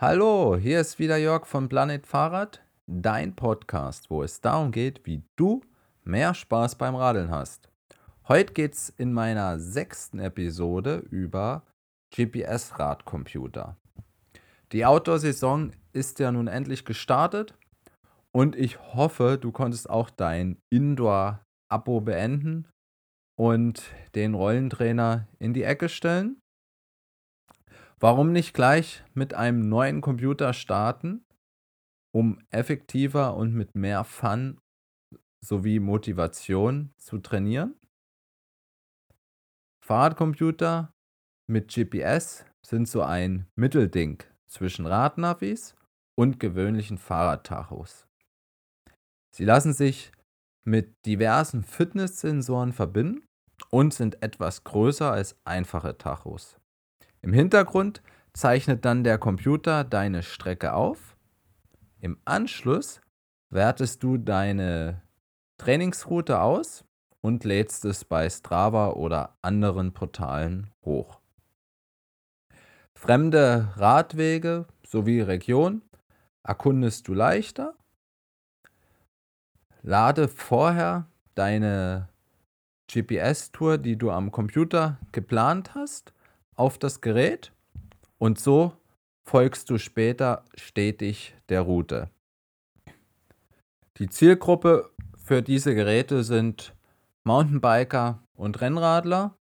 Hallo, hier ist wieder Jörg von Planet Fahrrad, dein Podcast, wo es darum geht, wie du mehr Spaß beim Radeln hast. Heute geht es in meiner sechsten Episode über GPS-Radcomputer. Die Outdoor-Saison ist ja nun endlich gestartet und ich hoffe, du konntest auch dein Indoor-Abo beenden und den Rollentrainer in die Ecke stellen. Warum nicht gleich mit einem neuen Computer starten, um effektiver und mit mehr Fun sowie Motivation zu trainieren? Fahrradcomputer mit GPS sind so ein Mittelding zwischen Radnavis und gewöhnlichen Fahrradtachos. Sie lassen sich mit diversen Fitnesssensoren verbinden und sind etwas größer als einfache Tachos. Im Hintergrund zeichnet dann der Computer deine Strecke auf. Im Anschluss wertest du deine Trainingsroute aus und lädst es bei Strava oder anderen Portalen hoch. Fremde Radwege sowie Region erkundest du leichter. Lade vorher deine GPS-Tour, die du am Computer geplant hast, auf das Gerät und so folgst du später stetig der Route. Die Zielgruppe für diese Geräte sind Mountainbiker und Rennradler,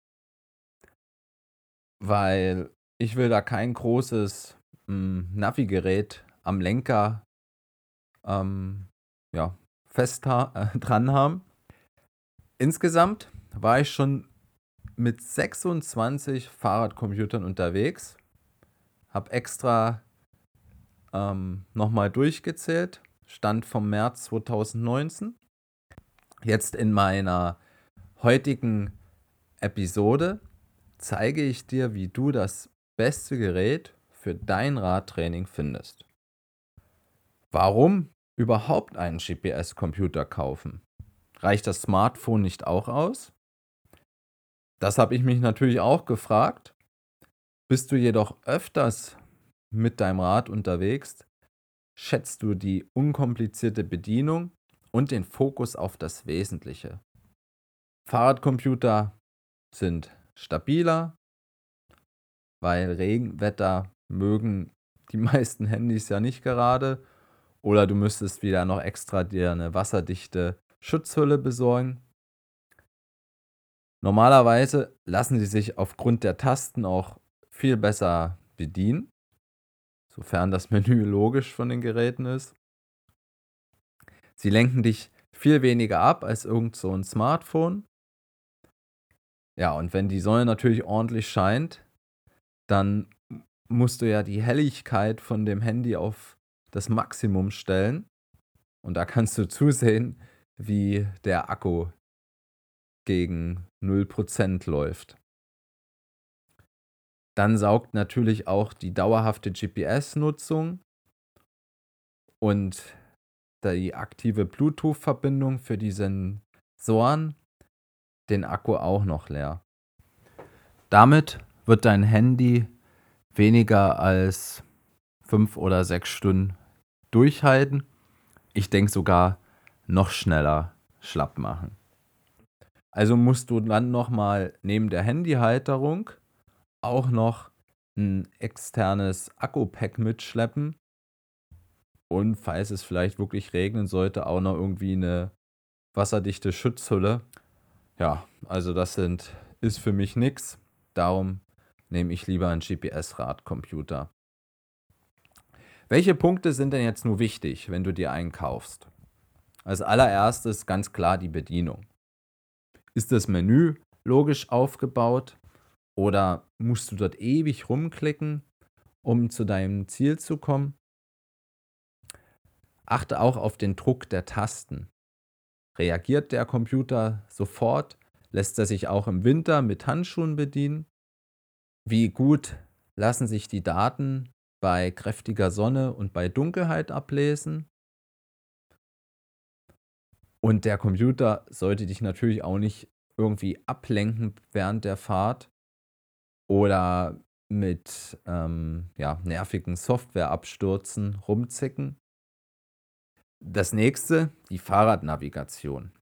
weil ich will da kein großes hm, Navigerät am Lenker ähm, ja, fest ha dran haben. Insgesamt war ich schon mit 26 Fahrradcomputern unterwegs. Habe extra ähm, nochmal durchgezählt. Stand vom März 2019. Jetzt in meiner heutigen Episode zeige ich dir, wie du das beste Gerät für dein Radtraining findest. Warum überhaupt einen GPS-Computer kaufen? Reicht das Smartphone nicht auch aus? Das habe ich mich natürlich auch gefragt. Bist du jedoch öfters mit deinem Rad unterwegs, schätzt du die unkomplizierte Bedienung und den Fokus auf das Wesentliche. Fahrradcomputer sind stabiler, weil Regenwetter mögen die meisten Handys ja nicht gerade. Oder du müsstest wieder noch extra dir eine wasserdichte Schutzhülle besorgen. Normalerweise lassen sie sich aufgrund der Tasten auch viel besser bedienen, sofern das Menü logisch von den Geräten ist. Sie lenken dich viel weniger ab als irgend so ein Smartphone. Ja, und wenn die Sonne natürlich ordentlich scheint, dann musst du ja die Helligkeit von dem Handy auf das Maximum stellen. Und da kannst du zusehen, wie der Akku gegen 0% läuft. Dann saugt natürlich auch die dauerhafte GPS-Nutzung und die aktive Bluetooth-Verbindung für die Sensoren den Akku auch noch leer. Damit wird dein Handy weniger als fünf oder sechs Stunden durchhalten. Ich denke sogar noch schneller schlapp machen. Also musst du dann nochmal neben der Handyhalterung auch noch ein externes Akku-Pack mitschleppen. Und falls es vielleicht wirklich regnen sollte, auch noch irgendwie eine wasserdichte Schutzhülle. Ja, also das sind, ist für mich nichts. Darum nehme ich lieber einen GPS-Radcomputer. Welche Punkte sind denn jetzt nur wichtig, wenn du dir einen kaufst? Als allererstes ganz klar die Bedienung. Ist das Menü logisch aufgebaut oder musst du dort ewig rumklicken, um zu deinem Ziel zu kommen? Achte auch auf den Druck der Tasten. Reagiert der Computer sofort? Lässt er sich auch im Winter mit Handschuhen bedienen? Wie gut lassen sich die Daten bei kräftiger Sonne und bei Dunkelheit ablesen? Und der Computer sollte dich natürlich auch nicht irgendwie ablenken während der Fahrt oder mit ähm, ja, nervigen Softwareabstürzen rumzicken. Das nächste, die Fahrradnavigation.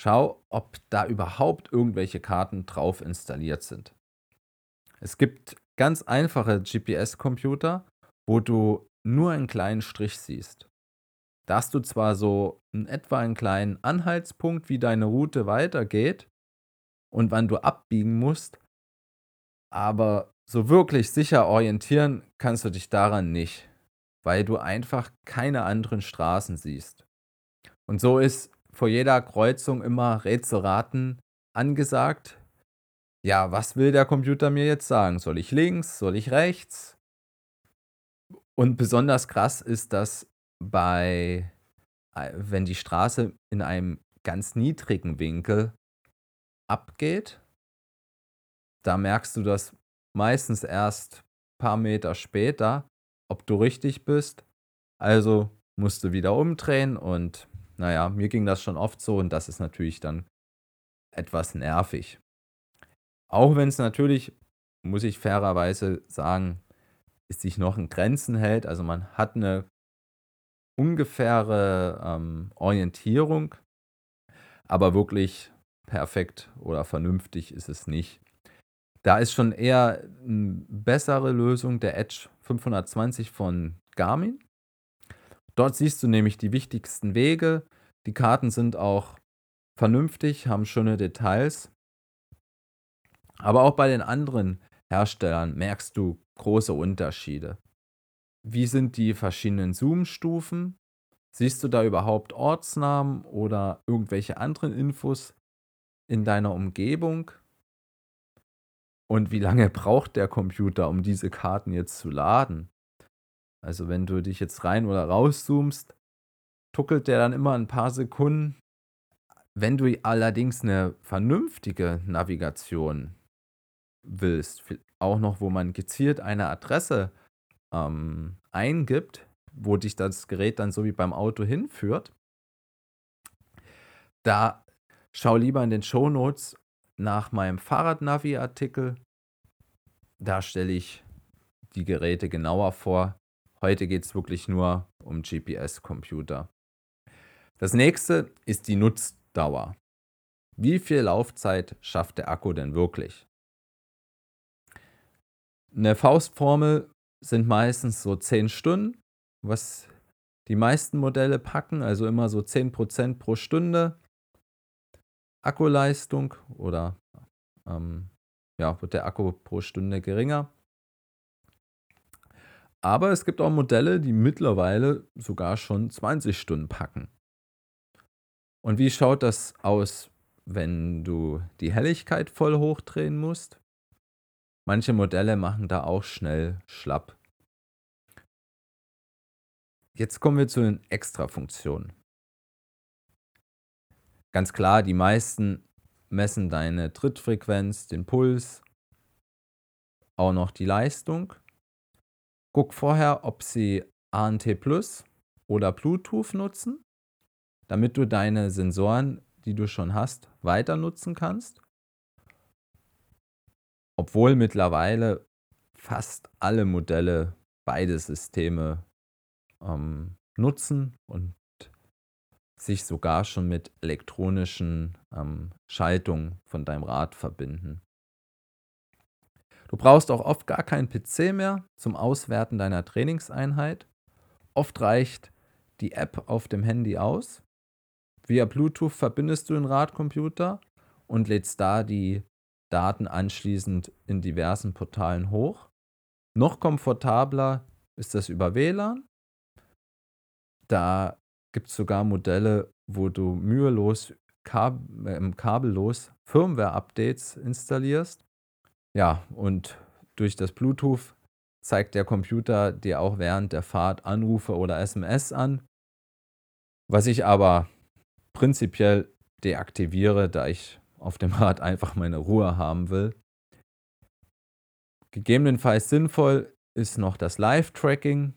Schau, ob da überhaupt irgendwelche Karten drauf installiert sind. Es gibt ganz einfache GPS-Computer, wo du nur einen kleinen Strich siehst. Da hast du zwar so in etwa einen kleinen Anhaltspunkt, wie deine Route weitergeht und wann du abbiegen musst, aber so wirklich sicher orientieren kannst du dich daran nicht, weil du einfach keine anderen Straßen siehst. Und so ist vor jeder Kreuzung immer Rätselraten angesagt. Ja, was will der Computer mir jetzt sagen? Soll ich links? Soll ich rechts? Und besonders krass ist das bei, äh, wenn die Straße in einem ganz niedrigen Winkel abgeht. Da merkst du das meistens erst ein paar Meter später, ob du richtig bist. Also musst du wieder umdrehen und naja, mir ging das schon oft so und das ist natürlich dann etwas nervig. Auch wenn es natürlich, muss ich fairerweise sagen, sich noch in Grenzen hält. Also man hat eine ungefähre ähm, Orientierung, aber wirklich perfekt oder vernünftig ist es nicht. Da ist schon eher eine bessere Lösung der Edge 520 von Garmin. Dort siehst du nämlich die wichtigsten Wege. Die Karten sind auch vernünftig, haben schöne Details. Aber auch bei den anderen Herstellern merkst du große Unterschiede. Wie sind die verschiedenen Zoom-Stufen? Siehst du da überhaupt Ortsnamen oder irgendwelche anderen Infos in deiner Umgebung? Und wie lange braucht der Computer, um diese Karten jetzt zu laden? Also wenn du dich jetzt rein oder rauszoomst, tuckelt der dann immer ein paar Sekunden. Wenn du allerdings eine vernünftige Navigation willst, auch noch, wo man gezielt eine Adresse ähm, eingibt, wo dich das Gerät dann so wie beim Auto hinführt, da schau lieber in den Show Notes nach meinem Fahrradnavi-Artikel. Da stelle ich die Geräte genauer vor. Heute geht es wirklich nur um GPS-Computer. Das nächste ist die Nutzdauer. Wie viel Laufzeit schafft der Akku denn wirklich? Eine Faustformel sind meistens so 10 Stunden, was die meisten Modelle packen, also immer so 10% pro Stunde. Akkuleistung oder ähm, ja, wird der Akku pro Stunde geringer. Aber es gibt auch Modelle, die mittlerweile sogar schon 20 Stunden packen. Und wie schaut das aus, wenn du die Helligkeit voll hochdrehen musst? Manche Modelle machen da auch schnell schlapp. Jetzt kommen wir zu den Extra-Funktionen. Ganz klar, die meisten messen deine Trittfrequenz, den Puls, auch noch die Leistung. Guck vorher, ob sie ANT Plus oder Bluetooth nutzen, damit du deine Sensoren, die du schon hast, weiter nutzen kannst. Obwohl mittlerweile fast alle Modelle beide Systeme ähm, nutzen und sich sogar schon mit elektronischen ähm, Schaltungen von deinem Rad verbinden. Du brauchst auch oft gar keinen PC mehr zum Auswerten deiner Trainingseinheit. Oft reicht die App auf dem Handy aus. Via Bluetooth verbindest du den Radcomputer und lädst da die Daten anschließend in diversen Portalen hoch. Noch komfortabler ist das über WLAN. Da gibt es sogar Modelle, wo du mühelos kab äh, kabellos Firmware-Updates installierst. Ja, und durch das Bluetooth zeigt der Computer dir auch während der Fahrt Anrufe oder SMS an. Was ich aber prinzipiell deaktiviere, da ich auf dem Rad einfach meine Ruhe haben will. Gegebenenfalls sinnvoll ist noch das Live-Tracking.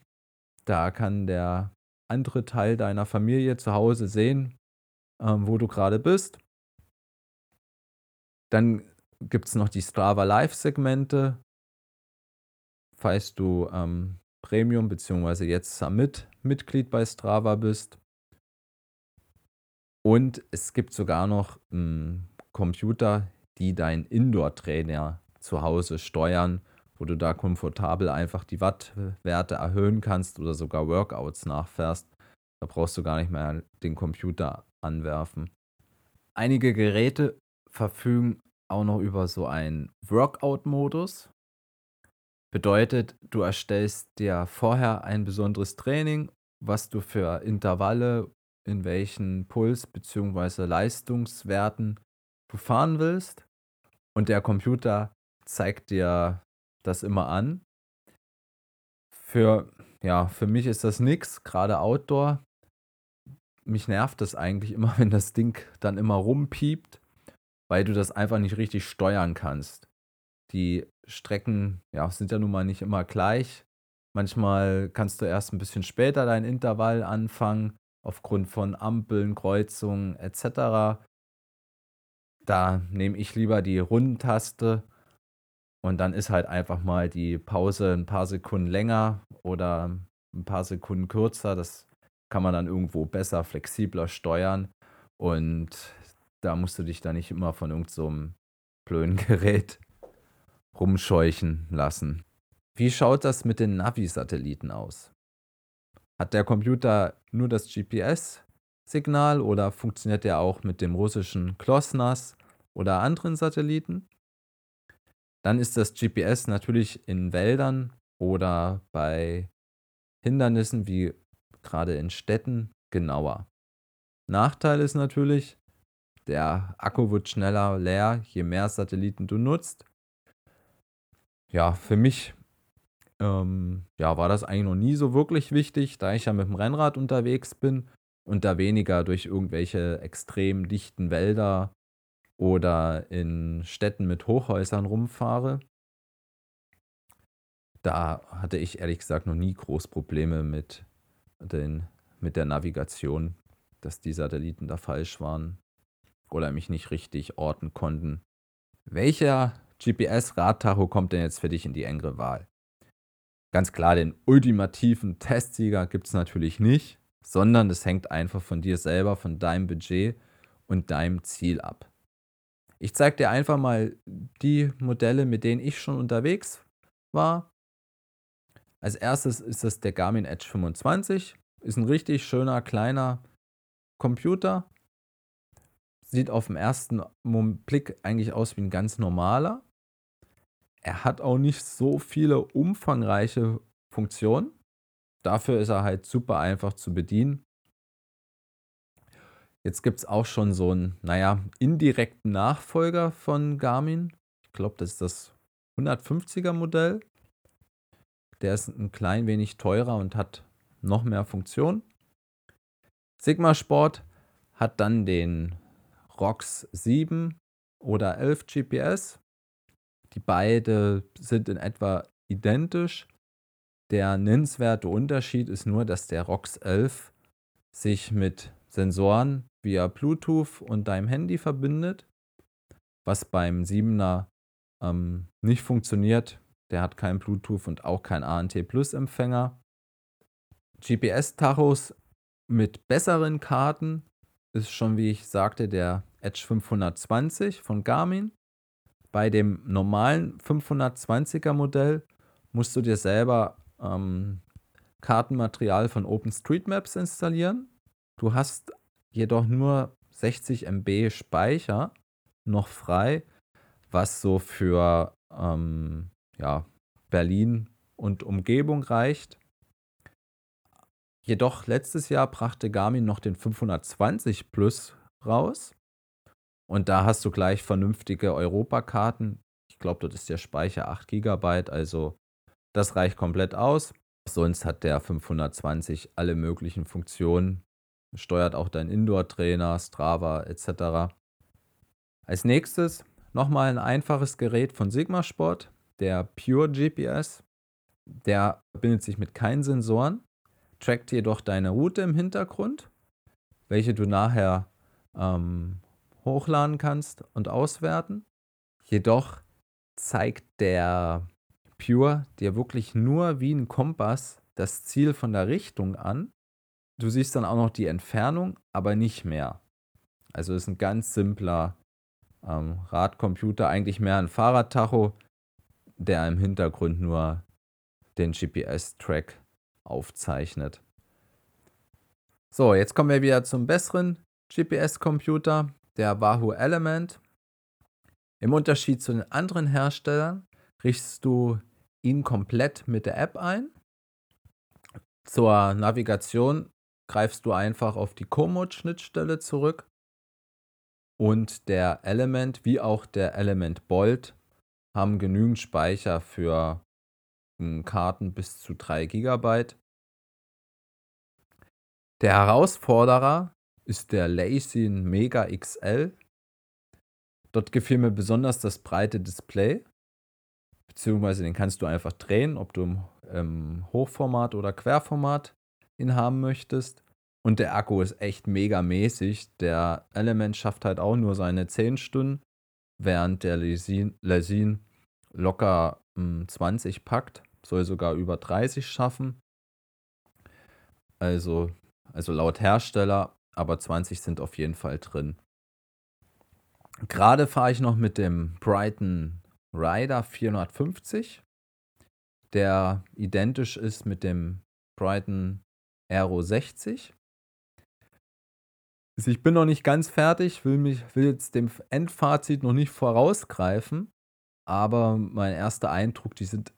Da kann der andere Teil deiner Familie zu Hause sehen, ähm, wo du gerade bist. Dann gibt es noch die Strava Live-Segmente, falls du ähm, Premium bzw. jetzt Summit Mitglied bei Strava bist. Und es gibt sogar noch ähm, Computer, die dein Indoor-Trainer zu Hause steuern, wo du da komfortabel einfach die Wattwerte erhöhen kannst oder sogar Workouts nachfährst. Da brauchst du gar nicht mehr den Computer anwerfen. Einige Geräte verfügen auch noch über so einen Workout-Modus. Bedeutet, du erstellst dir vorher ein besonderes Training, was du für Intervalle, in welchen Puls- bzw. Leistungswerten du fahren willst. Und der Computer zeigt dir das immer an. Für, ja, für mich ist das nichts, gerade Outdoor. Mich nervt das eigentlich immer, wenn das Ding dann immer rumpiept, weil du das einfach nicht richtig steuern kannst. Die Strecken ja, sind ja nun mal nicht immer gleich. Manchmal kannst du erst ein bisschen später dein Intervall anfangen, aufgrund von Ampeln, Kreuzungen etc. Da nehme ich lieber die Rundentaste und dann ist halt einfach mal die Pause ein paar Sekunden länger oder ein paar Sekunden kürzer. Das kann man dann irgendwo besser, flexibler steuern. Und da musst du dich dann nicht immer von irgendeinem so blöden Gerät rumscheuchen lassen. Wie schaut das mit den Navi-Satelliten aus? Hat der Computer nur das GPS-Signal oder funktioniert der auch mit dem russischen Klosnas oder anderen Satelliten? Dann ist das GPS natürlich in Wäldern oder bei Hindernissen wie gerade in Städten genauer. Nachteil ist natürlich, der Akku wird schneller leer, je mehr Satelliten du nutzt. Ja, für mich ähm, ja, war das eigentlich noch nie so wirklich wichtig, da ich ja mit dem Rennrad unterwegs bin und da weniger durch irgendwelche extrem dichten Wälder oder in Städten mit Hochhäusern rumfahre. Da hatte ich ehrlich gesagt noch nie groß Probleme mit, den, mit der Navigation, dass die Satelliten da falsch waren oder mich nicht richtig orten konnten. Welcher GPS-Radtacho kommt denn jetzt für dich in die engere Wahl? Ganz klar, den ultimativen Testsieger gibt es natürlich nicht, sondern es hängt einfach von dir selber, von deinem Budget und deinem Ziel ab. Ich zeige dir einfach mal die Modelle, mit denen ich schon unterwegs war. Als erstes ist das der Garmin Edge 25. Ist ein richtig schöner, kleiner Computer. Sieht auf den ersten Blick eigentlich aus wie ein ganz normaler. Er hat auch nicht so viele umfangreiche Funktionen. Dafür ist er halt super einfach zu bedienen. Jetzt gibt es auch schon so einen, naja, indirekten Nachfolger von Garmin. Ich glaube, das ist das 150er Modell. Der ist ein klein wenig teurer und hat noch mehr Funktionen. Sigma Sport hat dann den ROX 7 oder 11 GPS. Die beide sind in etwa identisch. Der nennenswerte Unterschied ist nur, dass der ROX 11 sich mit Sensoren via Bluetooth und deinem Handy verbindet, was beim 7er ähm, nicht funktioniert. Der hat kein Bluetooth und auch kein ANT Plus Empfänger. GPS-Tachos mit besseren Karten ist schon, wie ich sagte, der Edge 520 von Garmin. Bei dem normalen 520er Modell musst du dir selber ähm, Kartenmaterial von OpenStreetMaps installieren. Du hast jedoch nur 60 MB Speicher noch frei, was so für ähm, ja, Berlin und Umgebung reicht. Jedoch letztes Jahr brachte Garmin noch den 520 Plus raus. Und da hast du gleich vernünftige Europakarten. Ich glaube, dort ist der Speicher 8 GB, also das reicht komplett aus. Sonst hat der 520 alle möglichen Funktionen, steuert auch dein Indoor-Trainer, Strava etc. Als nächstes nochmal ein einfaches Gerät von Sigma Sport, der Pure GPS. Der verbindet sich mit keinen Sensoren, trackt jedoch deine Route im Hintergrund, welche du nachher ähm, hochladen kannst und auswerten. Jedoch zeigt der Pure dir wirklich nur wie ein Kompass das Ziel von der Richtung an. Du siehst dann auch noch die Entfernung, aber nicht mehr. Also ist ein ganz simpler ähm, Radcomputer, eigentlich mehr ein Fahrradtacho, der im Hintergrund nur den GPS-Track aufzeichnet. So, jetzt kommen wir wieder zum besseren GPS-Computer, der Wahoo Element. Im Unterschied zu den anderen Herstellern richtest du ihn komplett mit der App ein. Zur Navigation greifst du einfach auf die Komoot-Schnittstelle zurück und der Element wie auch der Element Bolt haben genügend Speicher für hm, Karten bis zu 3 GB. Der Herausforderer ist der Lacin Mega XL. Dort gefiel mir besonders das breite Display, beziehungsweise den kannst du einfach drehen, ob du im, im Hochformat oder Querformat ihn haben möchtest. Und der Akku ist echt mega mäßig. Der Element schafft halt auch nur seine 10 Stunden, während der Lesin locker mh, hm, 20 packt. Soll sogar über 30 schaffen. Also, also laut Hersteller, aber 20 sind auf jeden Fall drin. Gerade fahre ich noch mit dem Brighton Rider 450, der identisch ist mit dem Brighton Aero 60. Also ich bin noch nicht ganz fertig, will, mich, will jetzt dem Endfazit noch nicht vorausgreifen, aber mein erster Eindruck, die sind,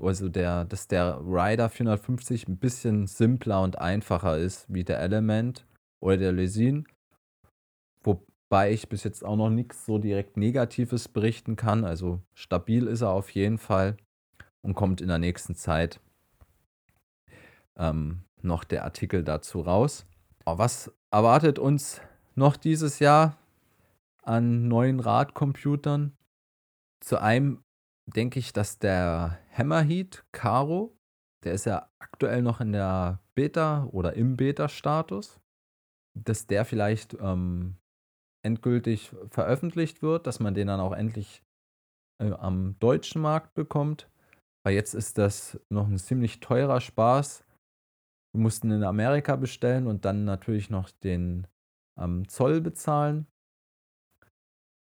also der, dass der Rider 450 ein bisschen simpler und einfacher ist wie der Element oder der Lesin. Wobei ich bis jetzt auch noch nichts so direkt Negatives berichten kann. Also stabil ist er auf jeden Fall und kommt in der nächsten Zeit ähm, noch der Artikel dazu raus. Was erwartet uns noch dieses Jahr an neuen Radcomputern? Zu einem denke ich, dass der Hammerheat Caro, der ist ja aktuell noch in der Beta oder im Beta-Status, dass der vielleicht ähm, endgültig veröffentlicht wird, dass man den dann auch endlich äh, am deutschen Markt bekommt. Weil jetzt ist das noch ein ziemlich teurer Spaß, wir mussten in Amerika bestellen und dann natürlich noch den ähm, Zoll bezahlen.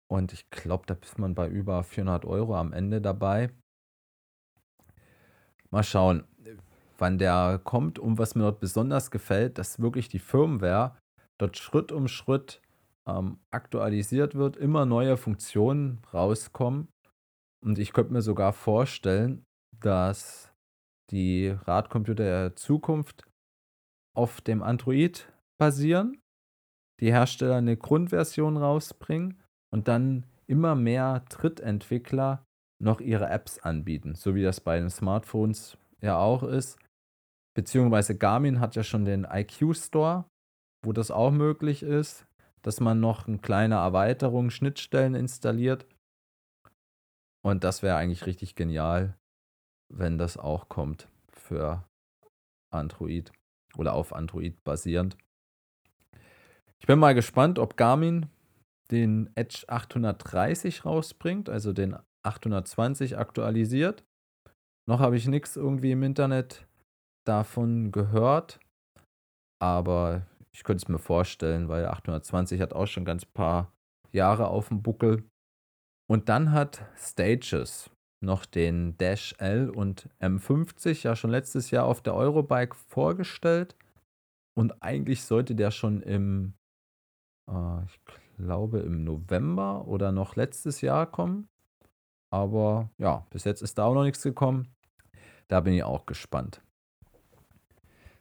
Und ich glaube, da ist man bei über 400 Euro am Ende dabei. Mal schauen, wann der kommt und was mir dort besonders gefällt, dass wirklich die Firmware dort Schritt um Schritt ähm, aktualisiert wird, immer neue Funktionen rauskommen. Und ich könnte mir sogar vorstellen, dass die Radcomputer der Zukunft auf dem Android basieren, die Hersteller eine Grundversion rausbringen und dann immer mehr Drittentwickler noch ihre Apps anbieten, so wie das bei den Smartphones ja auch ist. Beziehungsweise Garmin hat ja schon den IQ Store, wo das auch möglich ist, dass man noch eine kleine Erweiterung, Schnittstellen installiert. Und das wäre eigentlich richtig genial, wenn das auch kommt für Android oder auf Android basierend. Ich bin mal gespannt, ob Garmin den Edge 830 rausbringt, also den 820 aktualisiert. Noch habe ich nichts irgendwie im Internet davon gehört, aber ich könnte es mir vorstellen, weil 820 hat auch schon ganz paar Jahre auf dem Buckel. Und dann hat Stages noch den Dash L und M50 ja schon letztes Jahr auf der Eurobike vorgestellt. Und eigentlich sollte der schon im, äh, ich glaube, im November oder noch letztes Jahr kommen. Aber ja, bis jetzt ist da auch noch nichts gekommen. Da bin ich auch gespannt.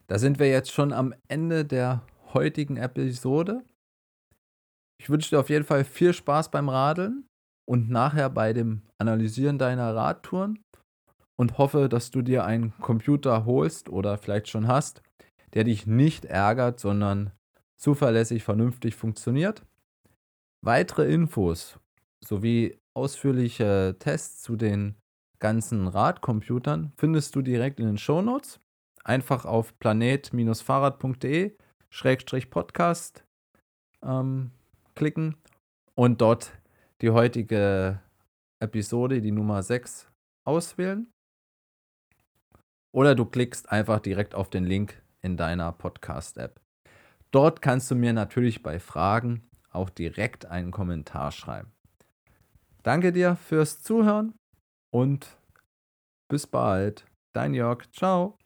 Da sind wir jetzt schon am Ende der heutigen Episode. Ich wünsche dir auf jeden Fall viel Spaß beim Radeln und nachher bei dem Analysieren deiner Radtouren und hoffe, dass du dir einen Computer holst oder vielleicht schon hast, der dich nicht ärgert, sondern zuverlässig vernünftig funktioniert. Weitere Infos sowie ausführliche Tests zu den ganzen Radcomputern findest du direkt in den Shownotes. Einfach auf planet-fahrrad.de Podcast ähm, klicken und dort die heutige Episode, die Nummer 6, auswählen. Oder du klickst einfach direkt auf den Link in deiner Podcast-App. Dort kannst du mir natürlich bei Fragen auch direkt einen Kommentar schreiben. Danke dir fürs Zuhören und bis bald. Dein Jörg. Ciao.